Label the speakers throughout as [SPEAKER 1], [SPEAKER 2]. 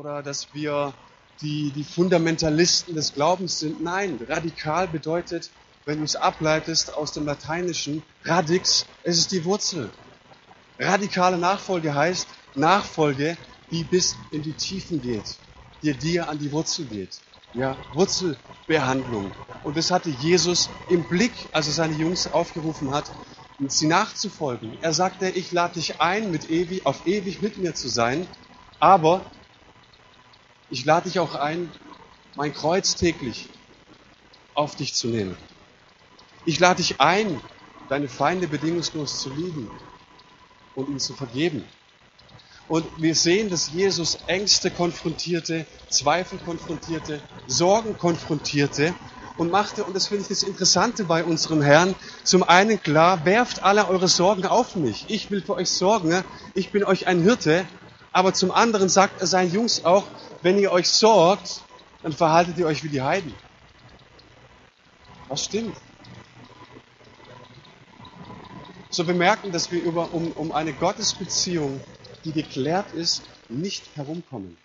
[SPEAKER 1] oder dass wir die, die Fundamentalisten des Glaubens sind. Nein, radikal bedeutet, wenn du es ableitest aus dem Lateinischen, radix, es ist die Wurzel. Radikale Nachfolge heißt Nachfolge, die bis in die Tiefen geht, die dir an die Wurzel geht. Ja, Wurzelbehandlung. Und das hatte Jesus im Blick, als er seine Jungs aufgerufen hat, sie nachzufolgen. Er sagte, ich lade dich ein, mit ewig, auf ewig mit mir zu sein, aber ich lade dich auch ein, mein Kreuz täglich auf dich zu nehmen. Ich lade dich ein, deine Feinde bedingungslos zu lieben und ihnen zu vergeben. Und wir sehen, dass Jesus Ängste konfrontierte, Zweifel konfrontierte, Sorgen konfrontierte und machte, und das finde ich das Interessante bei unserem Herrn, zum einen klar, werft alle eure Sorgen auf mich. Ich will für euch sorgen, ich bin euch ein Hirte. Aber zum anderen sagt er seinen Jungs auch, wenn ihr euch sorgt, dann verhaltet ihr euch wie die Heiden. Was stimmt? So bemerken, dass wir über, um, um eine Gottesbeziehung, die geklärt ist, nicht herumkommen.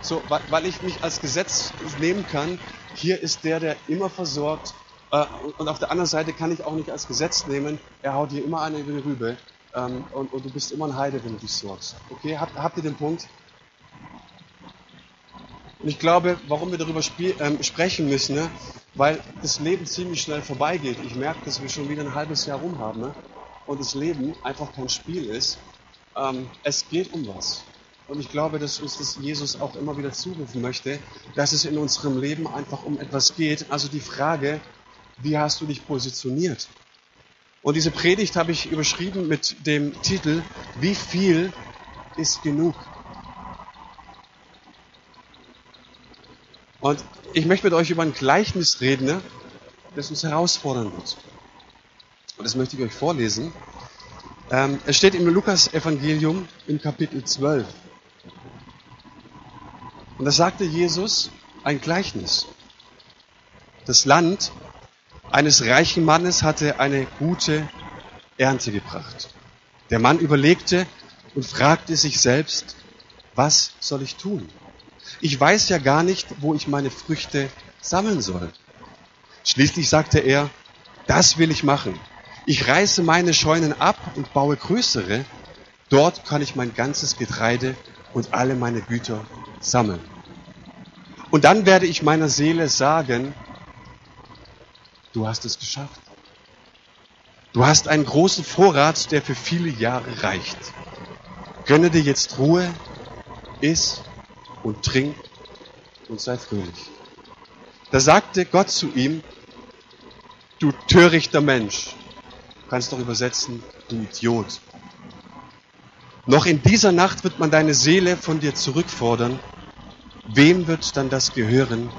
[SPEAKER 1] So, weil ich mich als Gesetz nehmen kann, hier ist der, der immer versorgt, äh, und auf der anderen Seite kann ich auch nicht als Gesetz nehmen, er haut dir immer eine über die Rübe, ähm, und, und, du bist immer ein Heide, wenn du dich sorgst. Okay, habt, habt ihr den Punkt? Und ich glaube, warum wir darüber ähm, sprechen müssen, ne? weil das Leben ziemlich schnell vorbeigeht. Ich merke, dass wir schon wieder ein halbes Jahr rum haben ne? und das Leben einfach kein Spiel ist. Ähm, es geht um was. Und ich glaube, dass uns das Jesus auch immer wieder zurufen möchte, dass es in unserem Leben einfach um etwas geht. Also die Frage, wie hast du dich positioniert? Und diese Predigt habe ich überschrieben mit dem Titel, wie viel ist genug? Und ich möchte mit euch über ein Gleichnis reden, ne, das uns herausfordern wird. Und das möchte ich euch vorlesen. Ähm, es steht im Lukas-Evangelium im Kapitel 12. Und da sagte Jesus ein Gleichnis. Das Land eines reichen Mannes hatte eine gute Ernte gebracht. Der Mann überlegte und fragte sich selbst, was soll ich tun? Ich weiß ja gar nicht, wo ich meine Früchte sammeln soll. Schließlich sagte er, das will ich machen. Ich reiße meine Scheunen ab und baue größere. Dort kann ich mein ganzes Getreide und alle meine Güter sammeln. Und dann werde ich meiner Seele sagen, du hast es geschafft. Du hast einen großen Vorrat, der für viele Jahre reicht. Gönne dir jetzt Ruhe, iss und trink und sei fröhlich. Da sagte Gott zu ihm, du törichter Mensch, du kannst doch übersetzen, du Idiot. Noch in dieser Nacht wird man deine Seele von dir zurückfordern. Wem wird dann das gehören,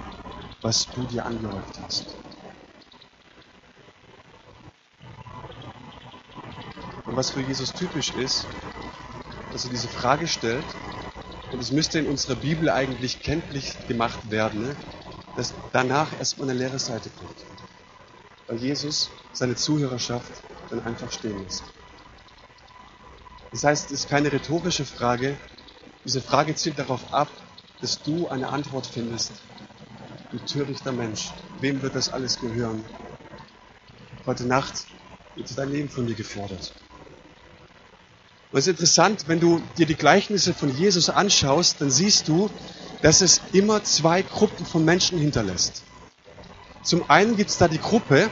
[SPEAKER 1] was du dir angehäuft hast? Und was für Jesus typisch ist, dass er diese Frage stellt, und es müsste in unserer Bibel eigentlich kenntlich gemacht werden, ne, dass danach erstmal eine leere Seite kommt. Weil Jesus seine Zuhörerschaft dann einfach stehen lässt. Das heißt, es ist keine rhetorische Frage. Diese Frage zielt darauf ab, dass du eine Antwort findest. Du törichter Mensch, wem wird das alles gehören? Heute Nacht wird dein Leben von dir gefordert. Und es ist interessant, wenn du dir die Gleichnisse von Jesus anschaust, dann siehst du, dass es immer zwei Gruppen von Menschen hinterlässt. Zum einen gibt es da die Gruppe,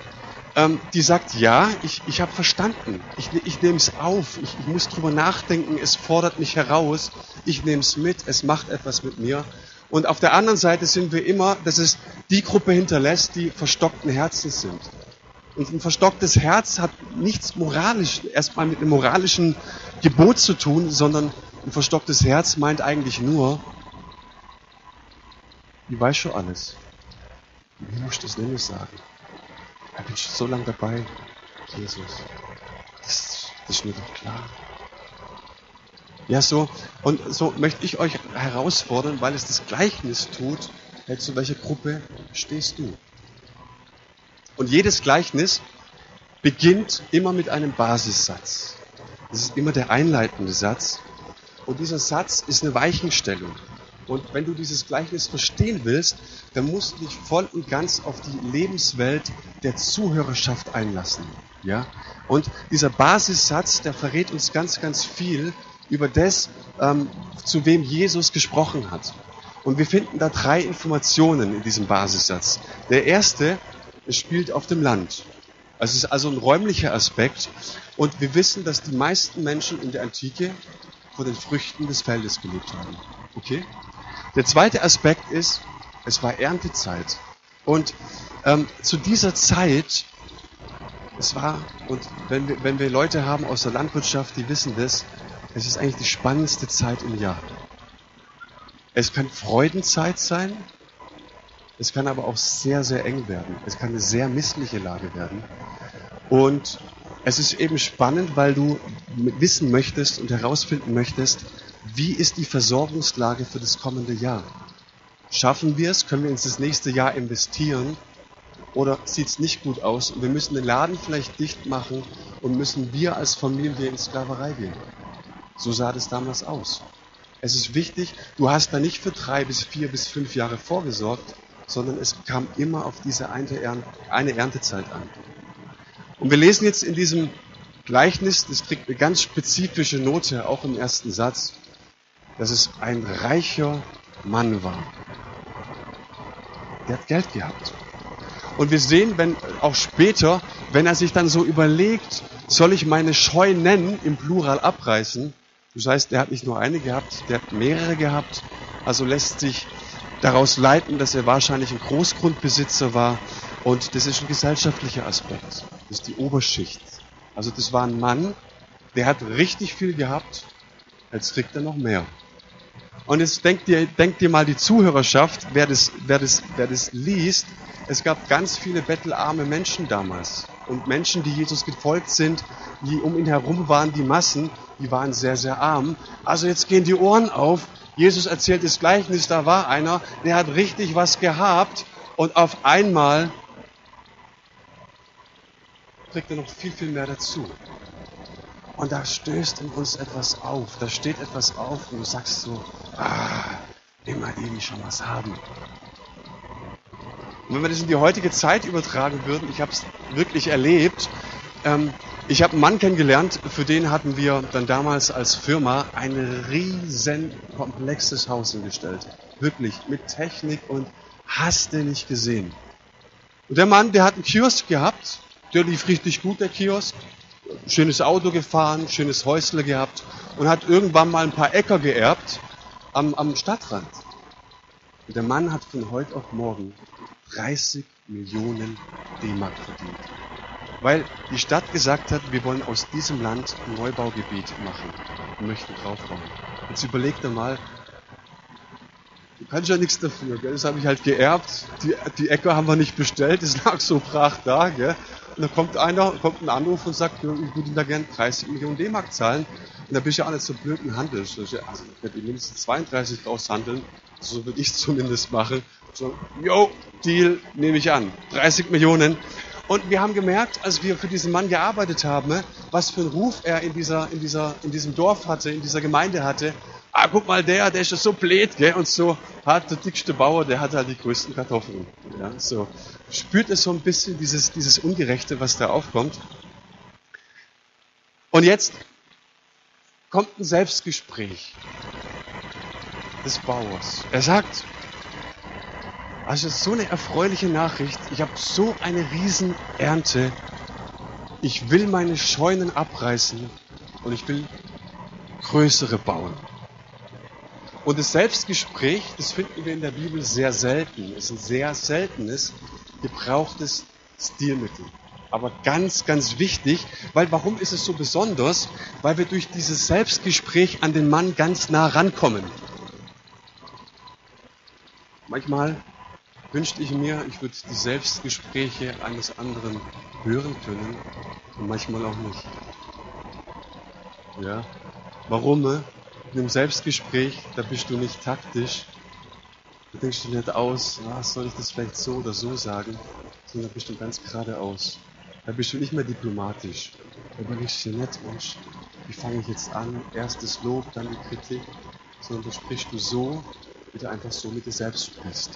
[SPEAKER 1] ähm, die sagt, ja, ich, ich habe verstanden, ich, ich nehme es auf, ich, ich muss drüber nachdenken, es fordert mich heraus, ich nehme es mit, es macht etwas mit mir. Und auf der anderen Seite sind wir immer, dass es die Gruppe hinterlässt, die verstockten Herzens sind. Und ein verstocktes Herz hat nichts moralisch, erstmal mit einem moralischen Gebot zu tun, sondern ein verstocktes Herz meint eigentlich nur, ich weiß schon alles. Wie muss ich das nämlich sagen? Ich bin schon so lange dabei, Jesus. Das, das ist mir doch klar. Ja, so, und so möchte ich euch herausfordern, weil es das Gleichnis tut, zu welcher Gruppe stehst du? Und jedes Gleichnis beginnt immer mit einem Basissatz. Das ist immer der einleitende Satz. Und dieser Satz ist eine Weichenstellung. Und wenn du dieses Gleichnis verstehen willst, dann musst du dich voll und ganz auf die Lebenswelt der Zuhörerschaft einlassen. Ja? Und dieser Basissatz, der verrät uns ganz, ganz viel über das, ähm, zu wem Jesus gesprochen hat. Und wir finden da drei Informationen in diesem Basissatz. Der erste, es spielt auf dem Land. Es ist also ein räumlicher Aspekt. Und wir wissen, dass die meisten Menschen in der Antike von den Früchten des Feldes gelebt haben. Okay? Der zweite Aspekt ist, es war Erntezeit. Und ähm, zu dieser Zeit, es war, und wenn wir, wenn wir Leute haben aus der Landwirtschaft, die wissen das, es ist eigentlich die spannendste Zeit im Jahr. Es kann Freudenzeit sein, es kann aber auch sehr, sehr eng werden. Es kann eine sehr missliche Lage werden. Und es ist eben spannend, weil du wissen möchtest und herausfinden möchtest, wie ist die Versorgungslage für das kommende Jahr? Schaffen wir es? Können wir ins nächste Jahr investieren? Oder sieht es nicht gut aus und wir müssen den Laden vielleicht dicht machen und müssen wir als Familie in Sklaverei gehen? So sah das damals aus. Es ist wichtig, du hast da nicht für drei bis vier bis fünf Jahre vorgesorgt, sondern es kam immer auf diese eine Erntezeit an. Und wir lesen jetzt in diesem Gleichnis, das kriegt eine ganz spezifische Note, auch im ersten Satz, dass es ein reicher Mann war. Der hat Geld gehabt. Und wir sehen, wenn auch später, wenn er sich dann so überlegt, soll ich meine Scheu nennen, im Plural abreißen, das heißt, er hat nicht nur eine gehabt, der hat mehrere gehabt. Also lässt sich daraus leiten, dass er wahrscheinlich ein Großgrundbesitzer war. Und das ist ein gesellschaftlicher Aspekt. Das ist die Oberschicht. Also das war ein Mann, der hat richtig viel gehabt. Jetzt kriegt er noch mehr. Und jetzt denkt dir, denkt dir mal die Zuhörerschaft, wer das, wer, das, wer das liest. Es gab ganz viele bettelarme Menschen damals. Und Menschen, die Jesus gefolgt sind, die um ihn herum waren, die Massen, die waren sehr, sehr arm. Also jetzt gehen die Ohren auf. Jesus erzählt das Gleichnis, da war einer, der hat richtig was gehabt und auf einmal kriegt er noch viel, viel mehr dazu. Und da stößt in uns etwas auf, da steht etwas auf und du sagst so, ah, immer die, die schon was haben. Und wenn wir das in die heutige Zeit übertragen würden, ich habe es wirklich erlebt, ähm, ich habe einen Mann kennengelernt, für den hatten wir dann damals als Firma ein riesen komplexes Haus hingestellt. Wirklich, mit Technik und hast du nicht gesehen. Und der Mann, der hat einen Kiosk gehabt, der lief richtig gut, der Kiosk. Schönes Auto gefahren, schönes Häusle gehabt und hat irgendwann mal ein paar Äcker geerbt am, am Stadtrand. Und der Mann hat von heute auf morgen 30 Millionen D-Mark verdient. Weil die Stadt gesagt hat, wir wollen aus diesem Land ein Neubaugebiet machen und möchten draufbauen. Jetzt überleg dir mal, du kannst ja nichts dafür, gell? das habe ich halt geerbt, die, die Äcker haben wir nicht bestellt, das lag so brach da. Gell? Und dann kommt einer, kommt ein Anruf und sagt, ich würde da gerne 30 Millionen D-Mark zahlen. Und da bist du ja auch nicht so blöd im Handel. Also ich werde mindestens 32 draus handeln, so würde ich zumindest machen. So, yo, Deal nehme ich an. 30 Millionen. Und wir haben gemerkt, als wir für diesen Mann gearbeitet haben, ne, was für einen Ruf er in, dieser, in, dieser, in diesem Dorf hatte, in dieser Gemeinde hatte. Ah, guck mal, der, der ist ja so blöd, gell? Und so hat der dickste Bauer, der hat halt die größten Kartoffeln. Ja, so. Spürt es so ein bisschen dieses, dieses Ungerechte, was da aufkommt. Und jetzt kommt ein Selbstgespräch des Bauers. Er sagt, also so eine erfreuliche Nachricht. Ich habe so eine Riesenernte. Ich will meine Scheunen abreißen und ich will größere bauen. Und das Selbstgespräch, das finden wir in der Bibel sehr selten. Es ist ein sehr seltenes, gebrauchtes Stilmittel. Aber ganz, ganz wichtig, weil warum ist es so besonders? Weil wir durch dieses Selbstgespräch an den Mann ganz nah rankommen. Manchmal wünschte ich mir, ich würde die Selbstgespräche eines anderen hören können und manchmal auch nicht. Ja, warum? Ne? In einem Selbstgespräch, da bist du nicht taktisch, da denkst du nicht aus, ah, soll ich das vielleicht so oder so sagen, sondern da bist du ganz geradeaus. Da bist du nicht mehr diplomatisch. Da überlegst du dir nicht, Mensch, wie fange ich jetzt an? Erstes Lob, dann die Kritik, sondern da sprichst du so, wie du einfach so mit dir selbst sprichst.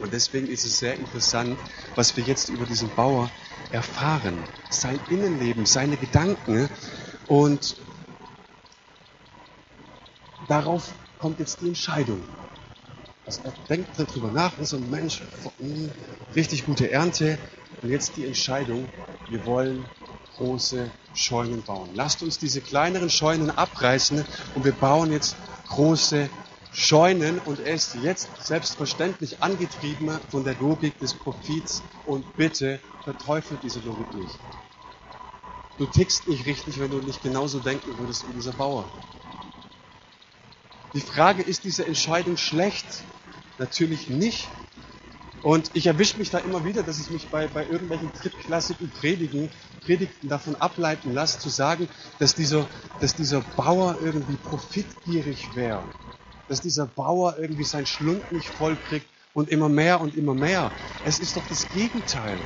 [SPEAKER 1] Und deswegen ist es sehr interessant, was wir jetzt über diesen Bauer erfahren. Sein Innenleben, seine Gedanken. Und darauf kommt jetzt die Entscheidung. Also er denkt darüber nach und so, Mensch, hm, richtig gute Ernte. Und jetzt die Entscheidung, wir wollen große Scheunen bauen. Lasst uns diese kleineren Scheunen abreißen und wir bauen jetzt große Scheunen und er ist jetzt selbstverständlich angetrieben von der Logik des Profits und bitte verteufelt diese Logik nicht. Du tickst nicht richtig, wenn du nicht genauso denken würdest wie dieser Bauer. Die Frage, ist diese Entscheidung schlecht? Natürlich nicht. Und ich erwische mich da immer wieder, dass ich mich bei, bei irgendwelchen drittklassigen Predigen, Predigten davon ableiten lasse, zu sagen, dass dieser, dass dieser Bauer irgendwie profitgierig wäre. Dass dieser Bauer irgendwie sein Schlund nicht voll kriegt und immer mehr und immer mehr. Es ist doch das Gegenteil.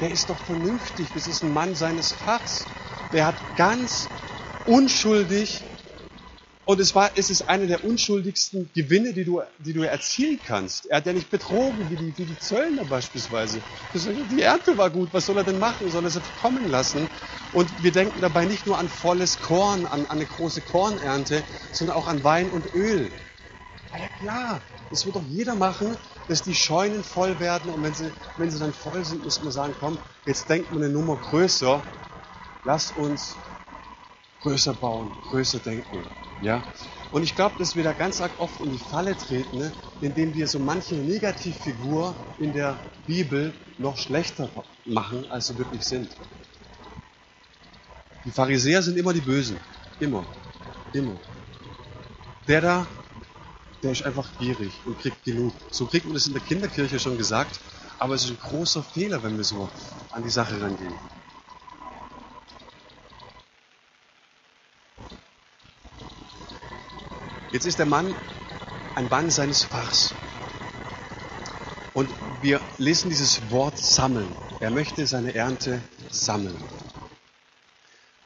[SPEAKER 1] Der ist doch vernünftig. Das ist ein Mann seines Fachs. Der hat ganz unschuldig und es, war, es ist einer der unschuldigsten Gewinne, die du, die du erzielen kannst. Er hat ja nicht betrogen, wie die, wie die Zöllner beispielsweise. Die Ernte war gut, was soll er denn machen? Soll er sie kommen lassen? Und wir denken dabei nicht nur an volles Korn, an, an eine große Kornernte, sondern auch an Wein und Öl. Ja klar, das wird doch jeder machen, dass die Scheunen voll werden und wenn sie, wenn sie dann voll sind, muss man sagen, komm, jetzt denkt man eine Nummer größer, lass uns größer bauen, größer denken. Ja? Und ich glaube, dass wir da ganz arg oft in die Falle treten, ne? indem wir so manche Negativfigur in der Bibel noch schlechter machen, als sie wirklich sind. Die Pharisäer sind immer die Bösen. Immer. Immer. Der da, der ist einfach gierig und kriegt genug. So kriegt man das in der Kinderkirche schon gesagt, aber es ist ein großer Fehler, wenn wir so an die Sache rangehen. Jetzt ist der Mann ein Mann seines Fachs. Und wir lesen dieses Wort sammeln. Er möchte seine Ernte sammeln.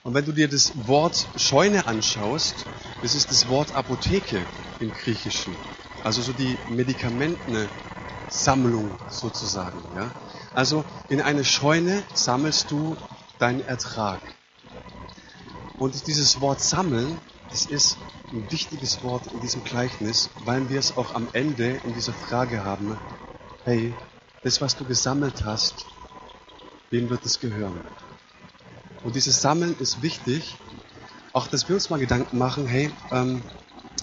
[SPEAKER 1] Und wenn du dir das Wort Scheune anschaust, das ist das Wort Apotheke im Griechischen. Also so die Medikamentensammlung sozusagen. Ja? Also in eine Scheune sammelst du deinen Ertrag. Und dieses Wort sammeln, das ist ein wichtiges Wort in diesem Gleichnis, weil wir es auch am Ende in dieser Frage haben, hey, das, was du gesammelt hast, wem wird es gehören? Und dieses Sammeln ist wichtig, auch dass wir uns mal Gedanken machen, hey, ähm,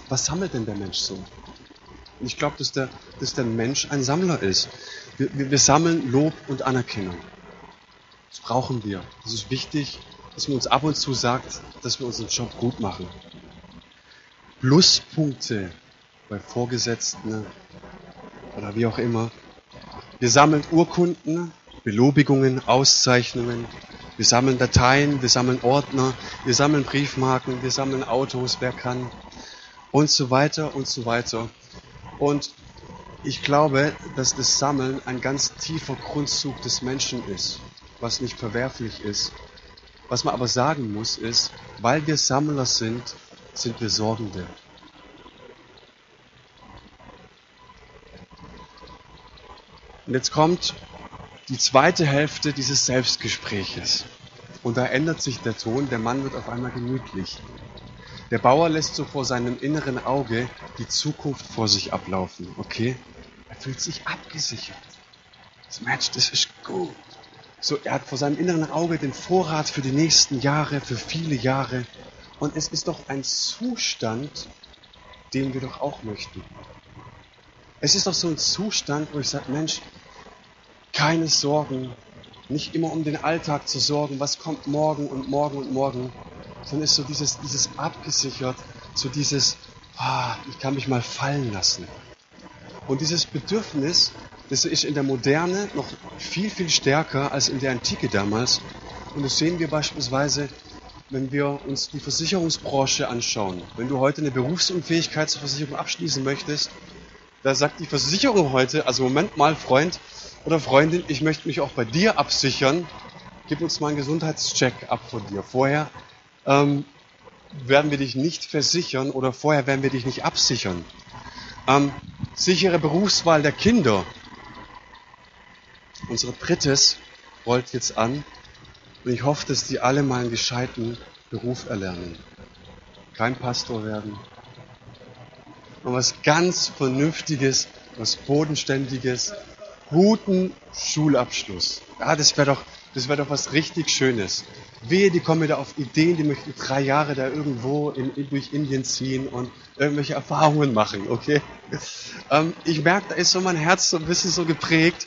[SPEAKER 1] was sammelt denn der Mensch so? Und ich glaube, dass der, dass der Mensch ein Sammler ist. Wir, wir, wir sammeln Lob und Anerkennung. Das brauchen wir. Das ist wichtig, dass man uns ab und zu sagt, dass wir unseren Job gut machen. Pluspunkte bei Vorgesetzten oder wie auch immer. Wir sammeln Urkunden, Belobigungen, Auszeichnungen. Wir sammeln Dateien, wir sammeln Ordner, wir sammeln Briefmarken, wir sammeln Autos, wer kann und so weiter und so weiter. Und ich glaube, dass das Sammeln ein ganz tiefer Grundzug des Menschen ist, was nicht verwerflich ist. Was man aber sagen muss, ist, weil wir Sammler sind, sind wir Sorgende. Und jetzt kommt die zweite Hälfte dieses Selbstgespräches. Und da ändert sich der Ton, der Mann wird auf einmal gemütlich. Der Bauer lässt so vor seinem inneren Auge die Zukunft vor sich ablaufen, okay? Er fühlt sich abgesichert. Das Mensch, das ist gut. So, er hat vor seinem inneren Auge den Vorrat für die nächsten Jahre, für viele Jahre. Und es ist doch ein Zustand, den wir doch auch möchten. Es ist doch so ein Zustand, wo ich sage, Mensch, keine Sorgen, nicht immer um den Alltag zu sorgen, was kommt morgen und morgen und morgen, sondern ist so dieses, dieses abgesichert, so dieses, ah, ich kann mich mal fallen lassen. Und dieses Bedürfnis, das ist in der Moderne noch viel, viel stärker als in der Antike damals. Und das sehen wir beispielsweise wenn wir uns die Versicherungsbranche anschauen, wenn du heute eine Berufsunfähigkeitsversicherung abschließen möchtest, da sagt die Versicherung heute, also Moment mal, Freund oder Freundin, ich möchte mich auch bei dir absichern, gib uns mal einen Gesundheitscheck ab von dir. Vorher ähm, werden wir dich nicht versichern oder vorher werden wir dich nicht absichern. Ähm, sichere Berufswahl der Kinder. Unsere drittes rollt jetzt an und ich hoffe, dass die alle mal einen gescheiten Beruf erlernen. Kein Pastor werden. Und was ganz Vernünftiges, was Bodenständiges, guten Schulabschluss. Ja, das wäre doch, das wäre doch was richtig Schönes. Wehe, die kommen wieder auf Ideen, die möchten drei Jahre da irgendwo in, durch Indien ziehen und irgendwelche Erfahrungen machen, okay? Ähm, ich merke, da ist so mein Herz so ein bisschen so geprägt.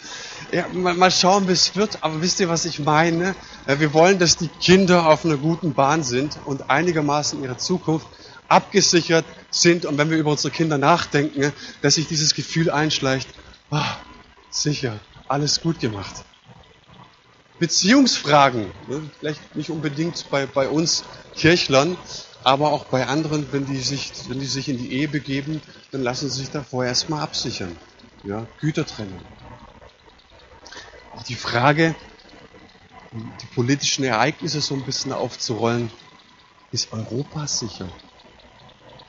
[SPEAKER 1] Ja, mal, mal schauen, wie es wird, aber wisst ihr, was ich meine? Ja, wir wollen, dass die Kinder auf einer guten Bahn sind und einigermaßen ihre Zukunft abgesichert sind und wenn wir über unsere Kinder nachdenken, dass sich dieses Gefühl einschleicht, oh, sicher, alles gut gemacht. Beziehungsfragen, ne, vielleicht nicht unbedingt bei, bei uns Kirchlern, aber auch bei anderen, wenn die, sich, wenn die sich in die Ehe begeben, dann lassen sie sich davor erstmal absichern. Ja, Gütertrennung. Auch die Frage, die politischen Ereignisse so ein bisschen aufzurollen, ist Europa sicher?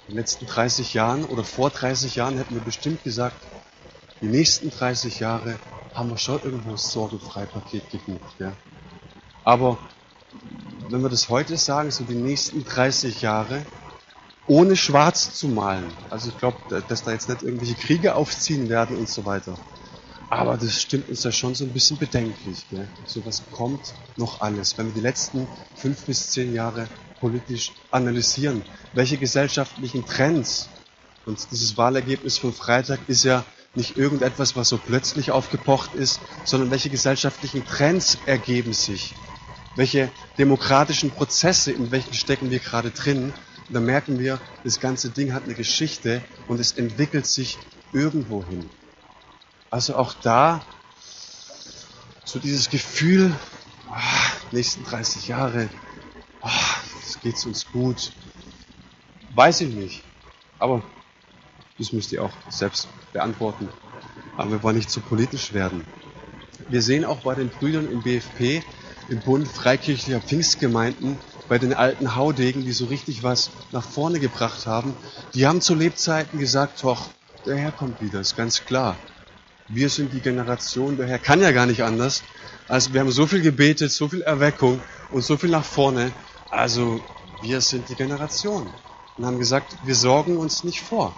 [SPEAKER 1] In den letzten 30 Jahren oder vor 30 Jahren hätten wir bestimmt gesagt, die nächsten 30 Jahre haben wir schon irgendwo ein Sorgenfrei-Paket gebucht. Ja? Aber wenn wir das heute sagen, so die nächsten 30 Jahre, ohne schwarz zu malen. Also ich glaube, dass da jetzt nicht irgendwelche Kriege aufziehen werden und so weiter. Aber das stimmt uns ja schon so ein bisschen bedenklich. Gell? So was kommt noch alles. Wenn wir die letzten fünf bis zehn Jahre politisch analysieren, welche gesellschaftlichen Trends, und dieses Wahlergebnis von Freitag ist ja nicht irgendetwas, was so plötzlich aufgepocht ist, sondern welche gesellschaftlichen Trends ergeben sich, welche demokratischen Prozesse, in welchen stecken wir gerade drin. Und da merken wir, das ganze Ding hat eine Geschichte und es entwickelt sich irgendwo hin. Also auch da so dieses Gefühl, ah, nächsten 30 Jahre, ah, es geht uns gut. Weiß ich nicht. Aber das müsst ihr auch selbst beantworten. Aber wir wollen nicht zu politisch werden. Wir sehen auch bei den Brüdern im BFP, im Bund Freikirchlicher Pfingstgemeinden, bei den alten Haudegen, die so richtig was nach vorne gebracht haben, die haben zu Lebzeiten gesagt, doch, der Herr kommt wieder, ist ganz klar. Wir sind die Generation, der Herr kann ja gar nicht anders. Also wir haben so viel gebetet, so viel Erweckung und so viel nach vorne. Also wir sind die Generation. Und haben gesagt, wir sorgen uns nicht vor.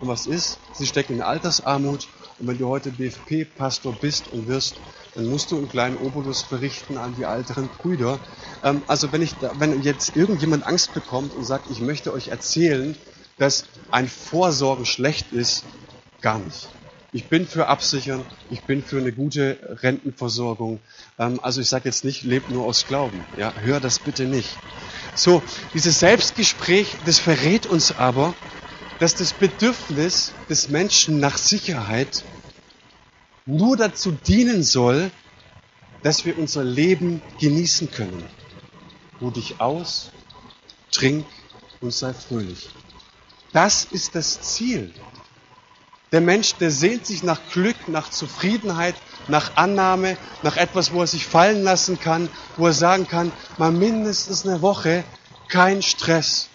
[SPEAKER 1] Und was ist? Sie stecken in Altersarmut. Und wenn du heute BFP-Pastor bist und wirst, dann musst du einen kleinen Obolus berichten an die älteren Brüder. Ähm, also wenn, ich, wenn jetzt irgendjemand Angst bekommt und sagt, ich möchte euch erzählen, dass ein Vorsorgen schlecht ist, gar nicht. Ich bin für Absichern, ich bin für eine gute Rentenversorgung. Ähm, also ich sage jetzt nicht, lebt nur aus Glauben. Ja, hör das bitte nicht. So, dieses Selbstgespräch, das verrät uns aber, dass das Bedürfnis des Menschen nach Sicherheit nur dazu dienen soll, dass wir unser Leben genießen können. Ruh dich aus, trink und sei fröhlich. Das ist das Ziel. Der Mensch, der sehnt sich nach Glück, nach Zufriedenheit, nach Annahme, nach etwas, wo er sich fallen lassen kann, wo er sagen kann, mal mindestens eine Woche kein Stress.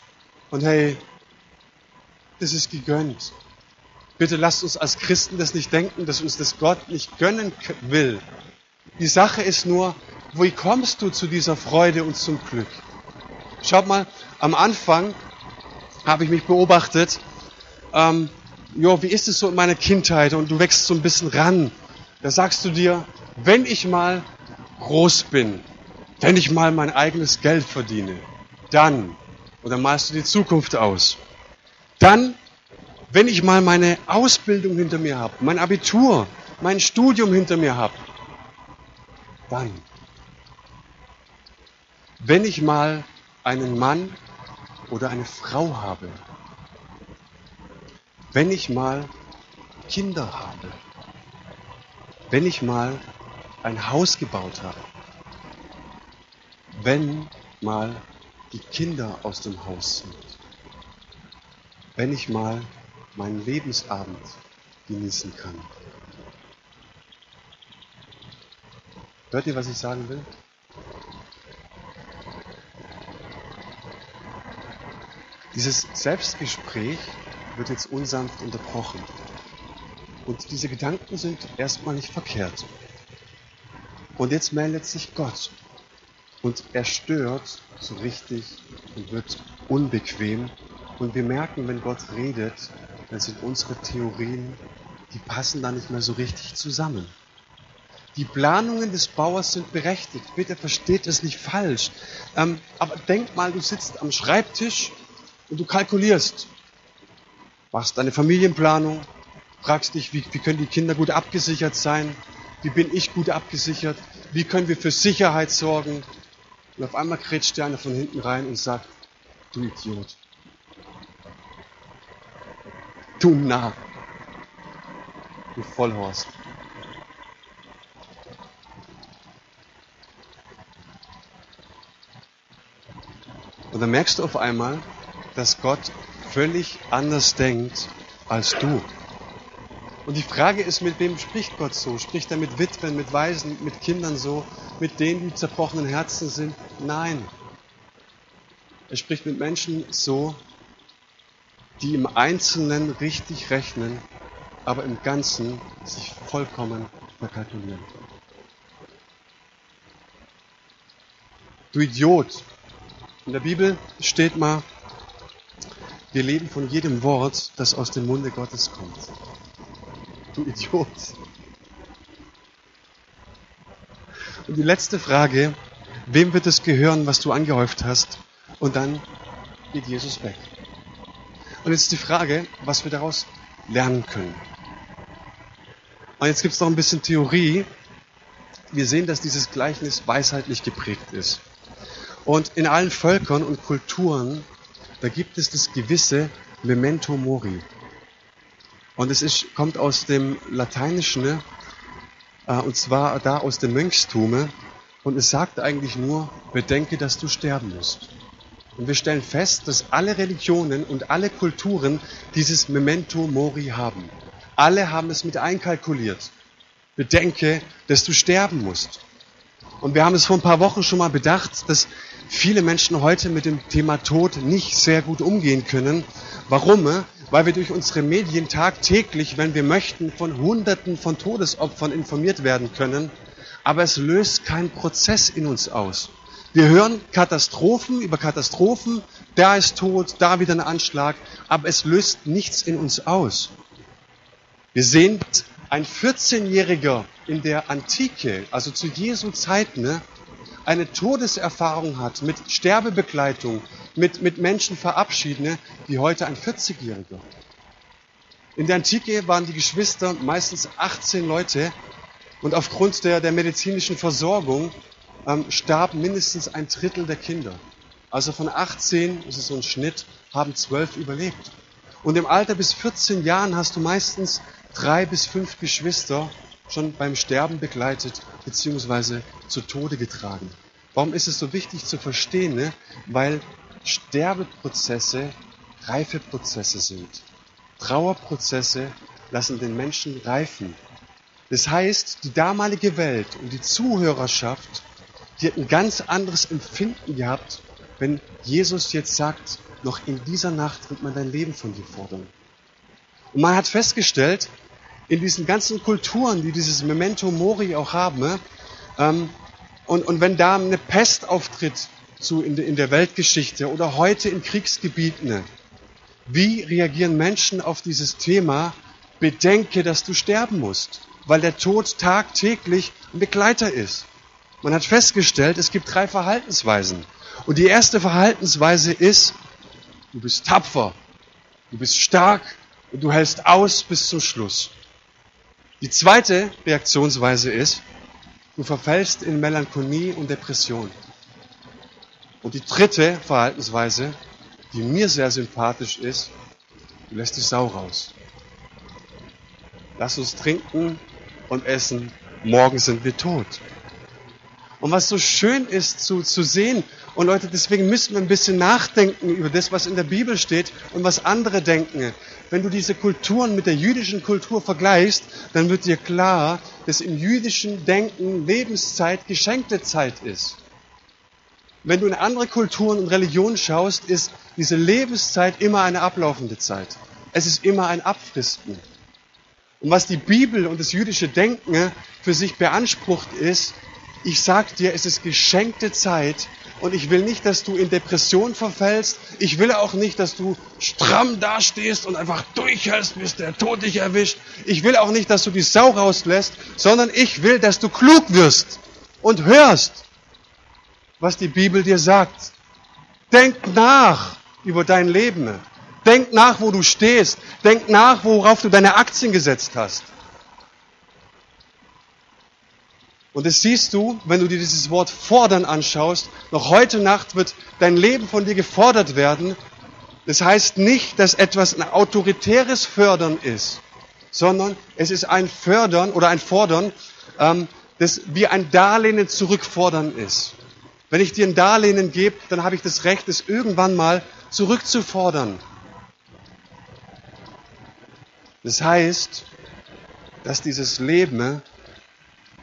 [SPEAKER 1] Und hey, das ist gegönnt. Bitte lasst uns als Christen das nicht denken, dass uns das Gott nicht gönnen will. Die Sache ist nur, wie kommst du zu dieser Freude und zum Glück? Schaut mal, am Anfang habe ich mich beobachtet, ähm, jo, wie ist es so in meiner Kindheit und du wächst so ein bisschen ran. Da sagst du dir, wenn ich mal groß bin, wenn ich mal mein eigenes Geld verdiene, dann, und dann malst du die Zukunft aus. Dann, wenn ich mal meine Ausbildung hinter mir habe, mein Abitur, mein Studium hinter mir habe, dann, wenn ich mal einen Mann oder eine Frau habe, wenn ich mal Kinder habe, wenn ich mal ein Haus gebaut habe, wenn mal die Kinder aus dem Haus sind, wenn ich mal meinen Lebensabend genießen kann. Hört ihr, was ich sagen will? Dieses Selbstgespräch wird jetzt unsanft unterbrochen. Und diese Gedanken sind erstmal nicht verkehrt. Und jetzt meldet sich Gott. Und er stört so richtig und wird unbequem. Und wir merken, wenn Gott redet, dann sind unsere Theorien, die passen da nicht mehr so richtig zusammen. Die Planungen des Bauers sind berechtigt. Bitte versteht es nicht falsch. Ähm, aber denk mal, du sitzt am Schreibtisch und du kalkulierst. Machst deine Familienplanung, fragst dich, wie, wie können die Kinder gut abgesichert sein? Wie bin ich gut abgesichert? Wie können wir für Sicherheit sorgen? Und auf einmal kretscht der einer von hinten rein und sagt, du Idiot. Du Narr. Du Vollhorst. Und dann merkst du auf einmal, dass Gott völlig anders denkt als du. Und die Frage ist, mit wem spricht Gott so? Spricht er mit Witwen, mit Waisen, mit Kindern so, mit denen, die zerbrochenen Herzen sind? Nein. Er spricht mit Menschen so, die im Einzelnen richtig rechnen, aber im Ganzen sich vollkommen verkalkulieren. Du Idiot. In der Bibel steht mal, wir leben von jedem Wort, das aus dem Munde Gottes kommt du Idiot. Und die letzte Frage, wem wird es gehören, was du angehäuft hast? Und dann geht Jesus weg. Und jetzt die Frage, was wir daraus lernen können. Und jetzt gibt es noch ein bisschen Theorie. Wir sehen, dass dieses Gleichnis weisheitlich geprägt ist. Und in allen Völkern und Kulturen, da gibt es das gewisse Memento Mori. Und es ist, kommt aus dem Lateinischen, äh, und zwar da aus dem Mönchstume. Und es sagt eigentlich nur, bedenke, dass du sterben musst. Und wir stellen fest, dass alle Religionen und alle Kulturen dieses Memento Mori haben. Alle haben es mit einkalkuliert. Bedenke, dass du sterben musst. Und wir haben es vor ein paar Wochen schon mal bedacht, dass viele Menschen heute mit dem Thema Tod nicht sehr gut umgehen können. Warum? weil wir durch unsere Medien tagtäglich, wenn wir möchten, von Hunderten von Todesopfern informiert werden können, aber es löst keinen Prozess in uns aus. Wir hören Katastrophen über Katastrophen, da ist tot, da wieder ein Anschlag, aber es löst nichts in uns aus. Wir sehen, ein 14-Jähriger in der Antike, also zu Jesu Zeiten, ne, eine Todeserfahrung hat mit Sterbebegleitung, mit, mit Menschen verabschieden, ne, wie heute ein 40-Jähriger. In der Antike waren die Geschwister meistens 18 Leute und aufgrund der, der medizinischen Versorgung ähm, starb mindestens ein Drittel der Kinder. Also von 18, das ist so ein Schnitt, haben 12 überlebt. Und im Alter bis 14 Jahren hast du meistens drei bis fünf Geschwister schon beim Sterben begleitet bzw. zu Tode getragen. Warum ist es so wichtig zu verstehen? Ne? Weil Sterbeprozesse Reifeprozesse sind. Trauerprozesse lassen den Menschen reifen. Das heißt, die damalige Welt und die Zuhörerschaft, die hat ein ganz anderes Empfinden gehabt, wenn Jesus jetzt sagt, noch in dieser Nacht wird man dein Leben von dir fordern. Und man hat festgestellt, in diesen ganzen Kulturen, die dieses Memento Mori auch haben, ähm, und, und wenn da eine Pest auftritt, zu in, in der Weltgeschichte oder heute in Kriegsgebieten. Wie reagieren Menschen auf dieses Thema? Bedenke, dass du sterben musst, weil der Tod tagtäglich ein Begleiter ist. Man hat festgestellt, es gibt drei Verhaltensweisen. Und die erste Verhaltensweise ist, du bist tapfer, du bist stark und du hältst aus bis zum Schluss. Die zweite Reaktionsweise ist, du verfällst in Melancholie und Depression. Und die dritte Verhaltensweise, die mir sehr sympathisch ist, du lässt die Sau raus. Lass uns trinken und essen, morgen sind wir tot. Und was so schön ist zu, zu sehen, und Leute, deswegen müssen wir ein bisschen nachdenken über das, was in der Bibel steht und was andere denken. Wenn du diese Kulturen mit der jüdischen Kultur vergleichst, dann wird dir klar, dass im jüdischen Denken Lebenszeit geschenkte Zeit ist. Wenn du in andere Kulturen und Religionen schaust, ist diese Lebenszeit immer eine ablaufende Zeit. Es ist immer ein Abfristen. Und was die Bibel und das jüdische Denken für sich beansprucht ist, ich sag dir, es ist geschenkte Zeit und ich will nicht, dass du in Depression verfällst. Ich will auch nicht, dass du stramm dastehst und einfach durchhältst, bis der Tod dich erwischt. Ich will auch nicht, dass du die Sau rauslässt, sondern ich will, dass du klug wirst und hörst, was die Bibel dir sagt. Denk nach über dein Leben. Denk nach, wo du stehst. Denk nach, worauf du deine Aktien gesetzt hast. Und das siehst du, wenn du dir dieses Wort fordern anschaust. Noch heute Nacht wird dein Leben von dir gefordert werden. Das heißt nicht, dass etwas ein autoritäres Fördern ist, sondern es ist ein Fördern oder ein Fordern, ähm, das wie ein Darlehen zurückfordern ist. Wenn ich dir ein Darlehen gebe, dann habe ich das Recht, es irgendwann mal zurückzufordern. Das heißt, dass dieses Leben,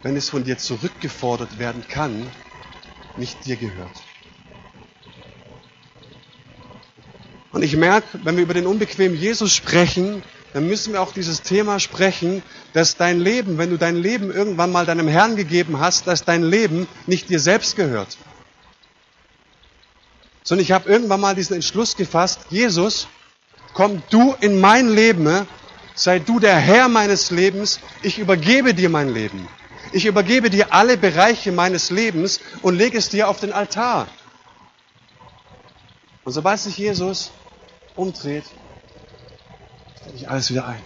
[SPEAKER 1] wenn es von dir zurückgefordert werden kann, nicht dir gehört. Und ich merke, wenn wir über den unbequemen Jesus sprechen, dann müssen wir auch dieses Thema sprechen, dass dein Leben, wenn du dein Leben irgendwann mal deinem Herrn gegeben hast, dass dein Leben nicht dir selbst gehört. Sondern ich habe irgendwann mal diesen Entschluss gefasst, Jesus, komm du in mein Leben, sei du der Herr meines Lebens, ich übergebe dir mein Leben. Ich übergebe dir alle Bereiche meines Lebens und lege es dir auf den Altar. Und sobald sich Jesus umdreht, stelle ich alles wieder ein.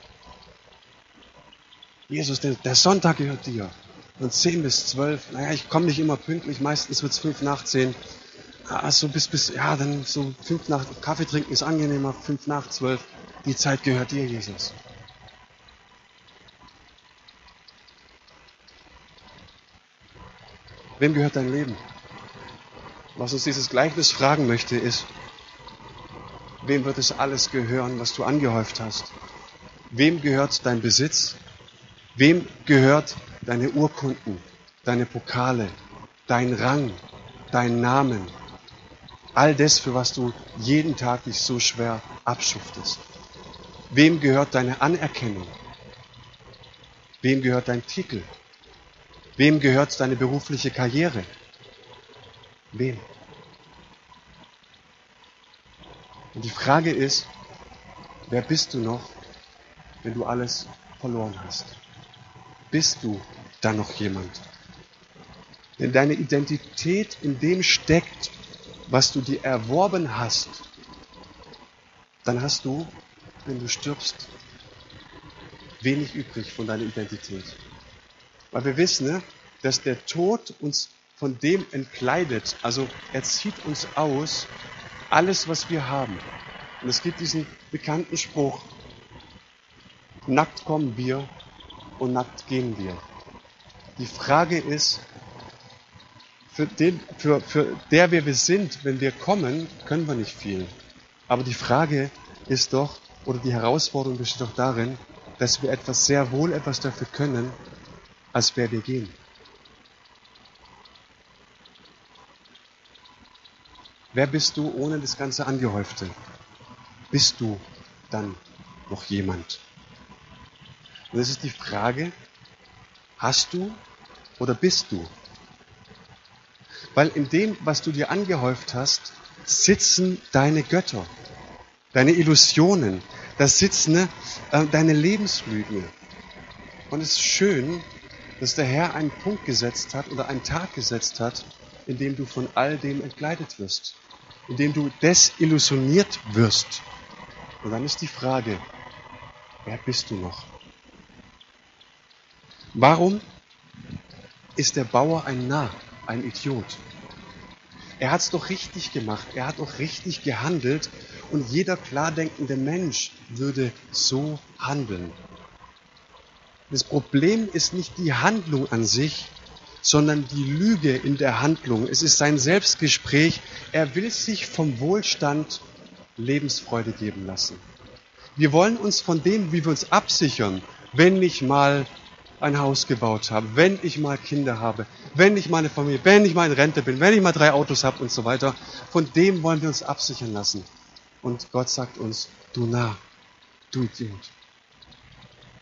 [SPEAKER 1] Jesus, der, Sonntag gehört dir. Von 10 bis 12, naja, ich komme nicht immer pünktlich, meistens wird es 5 nach 10. Also bis, bis, ja, dann so 5 nach, Kaffee trinken ist angenehmer, 5 nach 12. Die Zeit gehört dir, Jesus. Wem gehört dein Leben? Was uns dieses Gleichnis fragen möchte, ist, wem wird es alles gehören, was du angehäuft hast? Wem gehört dein Besitz? Wem gehört deine Urkunden, deine Pokale, dein Rang, dein Namen? All das, für was du jeden Tag dich so schwer abschuftest. Wem gehört deine Anerkennung? Wem gehört dein Titel? Wem gehört deine berufliche Karriere? Wem? Und die Frage ist, wer bist du noch, wenn du alles verloren hast? Bist du dann noch jemand? Wenn deine Identität in dem steckt, was du dir erworben hast, dann hast du, wenn du stirbst, wenig übrig von deiner Identität. Weil wir wissen, ne, dass der Tod uns von dem entkleidet. Also er zieht uns aus, alles, was wir haben. Und es gibt diesen bekannten Spruch, nackt kommen wir und nackt gehen wir. Die Frage ist, für, den, für, für der wir sind, wenn wir kommen, können wir nicht viel. Aber die Frage ist doch, oder die Herausforderung besteht doch darin, dass wir etwas sehr wohl etwas dafür können, als wer wir gehen. Wer bist du ohne das ganze Angehäufte? Bist du dann noch jemand? Und das ist die Frage, hast du oder bist du? Weil in dem, was du dir angehäuft hast, sitzen deine Götter, deine Illusionen, da sitzen äh, deine Lebenslügen. Und es ist schön, dass der Herr einen Punkt gesetzt hat oder einen Tag gesetzt hat, in dem du von all dem entgleitet wirst, in dem du desillusioniert wirst. Und dann ist die Frage, wer bist du noch? Warum ist der Bauer ein Narr, ein Idiot? Er hat es doch richtig gemacht, er hat doch richtig gehandelt und jeder klar denkende Mensch würde so handeln. Das Problem ist nicht die Handlung an sich, sondern die Lüge in der Handlung. Es ist sein Selbstgespräch. Er will sich vom Wohlstand Lebensfreude geben lassen. Wir wollen uns von dem, wie wir uns absichern, wenn ich mal ein Haus gebaut habe, wenn ich mal Kinder habe, wenn ich meine Familie, wenn ich mal in Rente bin, wenn ich mal drei Autos habe und so weiter, von dem wollen wir uns absichern lassen. Und Gott sagt uns, du nah, Du Idiot.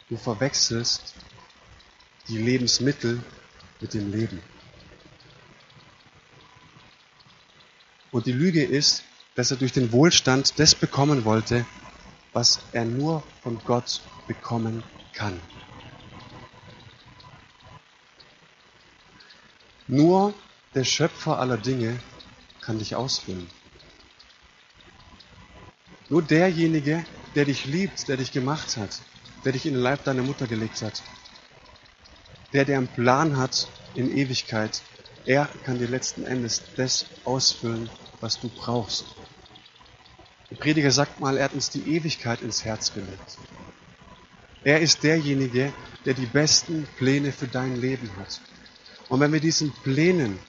[SPEAKER 1] Du verwechselst die Lebensmittel mit dem Leben. Und die Lüge ist, dass er durch den Wohlstand das bekommen wollte, was er nur von Gott bekommen kann. Nur der Schöpfer aller Dinge kann dich ausfüllen. Nur derjenige, der dich liebt, der dich gemacht hat, der dich in den Leib deiner Mutter gelegt hat, der, der einen Plan hat in Ewigkeit, er kann dir letzten Endes das ausfüllen, was du brauchst. Der Prediger sagt mal, er hat uns die Ewigkeit ins Herz gelegt. Er ist derjenige, der die besten Pläne für dein Leben hat. Und wenn wir diesen Plänen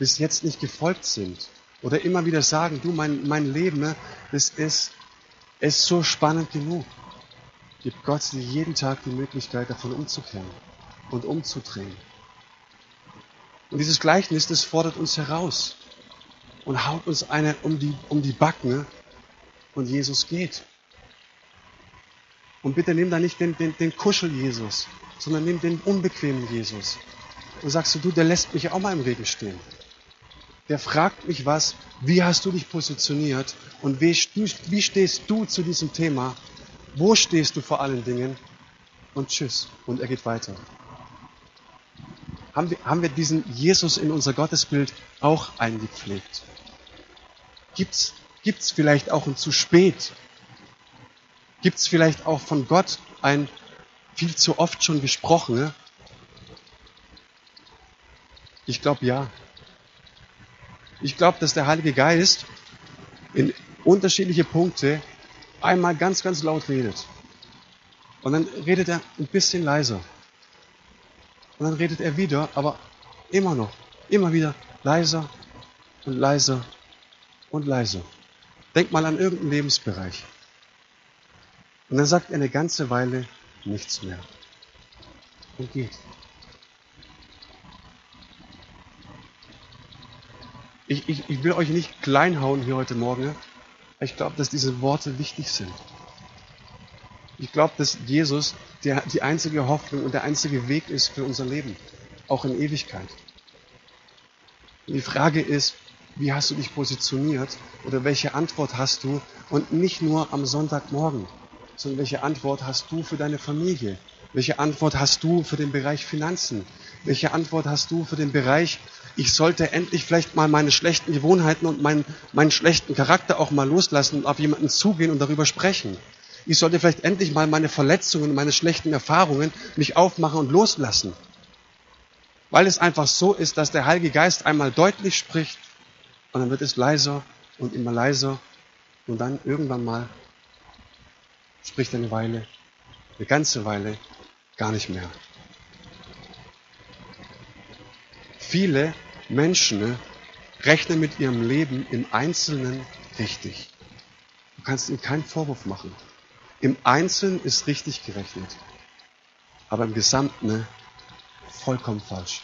[SPEAKER 1] bis jetzt nicht gefolgt sind oder immer wieder sagen, du, mein, mein Leben, ne, das ist, ist so spannend genug, gibt Gott dir jeden Tag die Möglichkeit, davon umzukehren und umzudrehen. Und dieses Gleichnis, das fordert uns heraus und haut uns eine um die, um die Backen und Jesus geht. Und bitte nimm da nicht den, den, den Kuschel-Jesus, sondern nimm den unbequemen Jesus. Und sagst du, du, der lässt mich auch mal im Regen stehen. Der fragt mich was, wie hast du dich positioniert und wie, wie stehst du zu diesem Thema? Wo stehst du vor allen Dingen? Und tschüss. Und er geht weiter. Haben wir, haben wir diesen Jesus in unser Gottesbild auch eingepflegt? Gibt es vielleicht auch ein zu spät? Gibt es vielleicht auch von Gott ein viel zu oft schon gesprochene? Ich glaube ja. Ich glaube, dass der Heilige Geist in unterschiedliche Punkte einmal ganz, ganz laut redet. Und dann redet er ein bisschen leiser. Und dann redet er wieder, aber immer noch, immer wieder leiser und leiser und leiser. Denk mal an irgendeinen Lebensbereich. Und dann sagt er eine ganze Weile nichts mehr. Und geht. Ich, ich, ich will euch nicht kleinhauen hier heute Morgen. Ich glaube, dass diese Worte wichtig sind. Ich glaube, dass Jesus der, die einzige Hoffnung und der einzige Weg ist für unser Leben, auch in Ewigkeit. Und die Frage ist, wie hast du dich positioniert oder welche Antwort hast du und nicht nur am Sonntagmorgen, sondern welche Antwort hast du für deine Familie? Welche Antwort hast du für den Bereich Finanzen? Welche Antwort hast du für den Bereich, ich sollte endlich vielleicht mal meine schlechten Gewohnheiten und meinen, meinen schlechten Charakter auch mal loslassen und auf jemanden zugehen und darüber sprechen? Ich sollte vielleicht endlich mal meine Verletzungen, meine schlechten Erfahrungen mich aufmachen und loslassen. Weil es einfach so ist, dass der Heilige Geist einmal deutlich spricht und dann wird es leiser und immer leiser. Und dann irgendwann mal spricht eine Weile, eine ganze Weile gar nicht mehr. Viele Menschen ne, rechnen mit ihrem Leben im Einzelnen richtig. Du kannst ihnen keinen Vorwurf machen. Im Einzelnen ist richtig gerechnet. Aber im Gesamten ne, vollkommen falsch.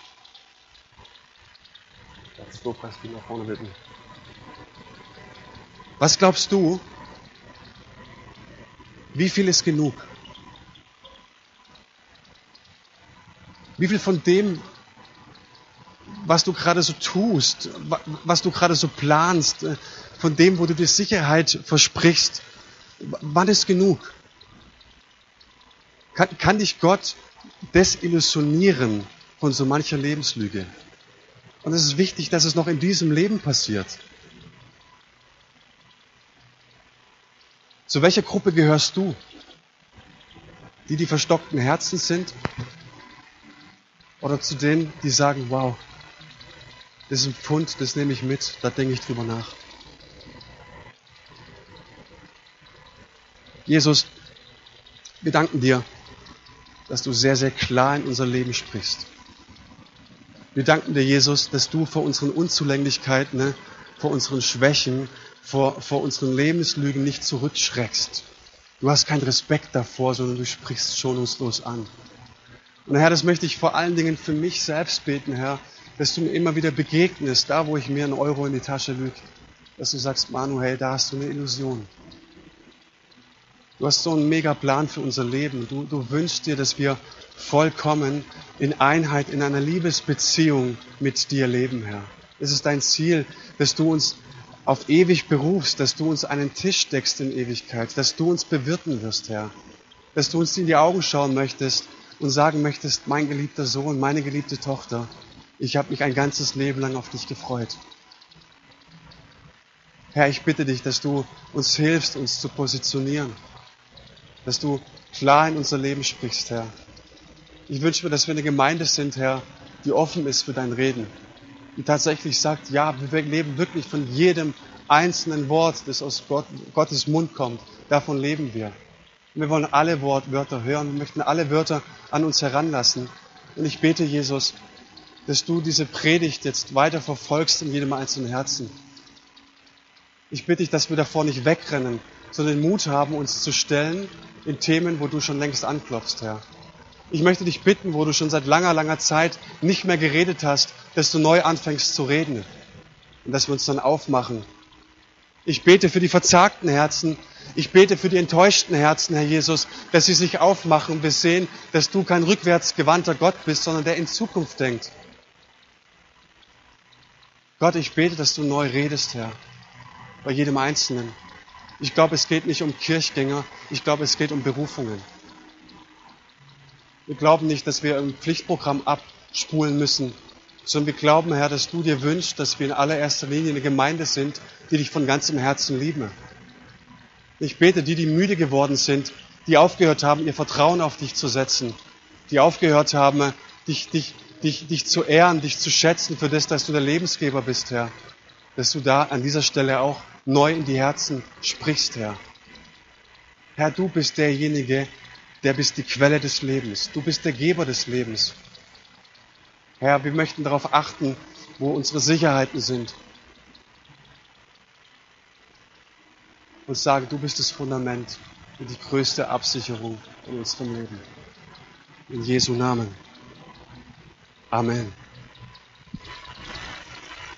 [SPEAKER 1] Das Lobpreisteam nach vorne bitten. Was glaubst du? Wie viel ist genug? Wie viel von dem, was du gerade so tust, was du gerade so planst, äh, von dem, wo du dir Sicherheit versprichst, wann ist genug? Kann, kann dich Gott desillusionieren von so mancher Lebenslüge? Und es ist wichtig, dass es noch in diesem Leben passiert. Zu welcher Gruppe gehörst du? Die, die verstockten Herzen sind? Oder zu denen, die sagen, wow, das ist ein Pfund, das nehme ich mit, da denke ich drüber nach. Jesus, wir danken dir, dass du sehr, sehr klar in unser Leben sprichst. Wir danken dir, Jesus, dass du vor unseren Unzulänglichkeiten, ne, vor unseren Schwächen, vor, vor unseren Lebenslügen nicht zurückschreckst. Du hast keinen Respekt davor, sondern du sprichst schonungslos an. Und Herr, das möchte ich vor allen Dingen für mich selbst beten, Herr, dass du mir immer wieder begegnest, da wo ich mir einen Euro in die Tasche lüge, dass du sagst, Manu, hey, da hast du eine Illusion. Du hast so einen mega Plan für unser Leben. Du, du wünschst dir, dass wir vollkommen in Einheit, in einer Liebesbeziehung mit dir leben, Herr. Es ist dein Ziel, dass du uns auf ewig berufst, dass du uns einen Tisch deckst in Ewigkeit, dass du uns bewirten wirst, Herr. Dass du uns in die Augen schauen möchtest und sagen möchtest, mein geliebter Sohn, meine geliebte Tochter, ich habe mich ein ganzes Leben lang auf dich gefreut. Herr, ich bitte dich, dass du uns hilfst, uns zu positionieren, dass du klar in unser Leben sprichst, Herr. Ich wünsche mir, dass wir eine Gemeinde sind, Herr, die offen ist für dein Reden, die tatsächlich sagt, ja, wir leben wirklich von jedem einzelnen Wort, das aus Gott, Gottes Mund kommt. Davon leben wir. Und wir wollen alle Wortwörter hören. Wir möchten alle Wörter an uns heranlassen. Und ich bete, Jesus, dass du diese Predigt jetzt weiter verfolgst in jedem einzelnen Herzen. Ich bitte dich, dass wir davor nicht wegrennen, sondern den Mut haben, uns zu stellen in Themen, wo du schon längst anklopfst, Herr. Ich möchte dich bitten, wo du schon seit langer, langer Zeit nicht mehr geredet hast, dass du neu anfängst zu reden und dass wir uns dann aufmachen. Ich bete für die verzagten Herzen. Ich bete für die enttäuschten Herzen, Herr Jesus, dass sie sich aufmachen und wir sehen, dass du kein rückwärtsgewandter Gott bist, sondern der in Zukunft denkt. Gott, ich bete, dass du neu redest, Herr bei jedem Einzelnen. Ich glaube, es geht nicht um Kirchgänger, ich glaube, es geht um Berufungen. Wir glauben nicht, dass wir ein Pflichtprogramm abspulen müssen, sondern wir glauben, Herr, dass du dir wünschst, dass wir in allererster Linie eine Gemeinde sind, die dich von ganzem Herzen lieben. Ich bete, die, die müde geworden sind, die aufgehört haben, ihr Vertrauen auf dich zu setzen, die aufgehört haben, dich, dich, dich, dich zu ehren, dich zu schätzen für das, dass du der Lebensgeber bist, Herr, dass du da an dieser Stelle auch neu in die Herzen sprichst, Herr. Herr, du bist derjenige, der bist die Quelle des Lebens. Du bist der Geber des Lebens. Herr, wir möchten darauf achten, wo unsere Sicherheiten sind. Und sagen, du bist das Fundament und die größte Absicherung in unserem Leben. In Jesu Namen. Amen.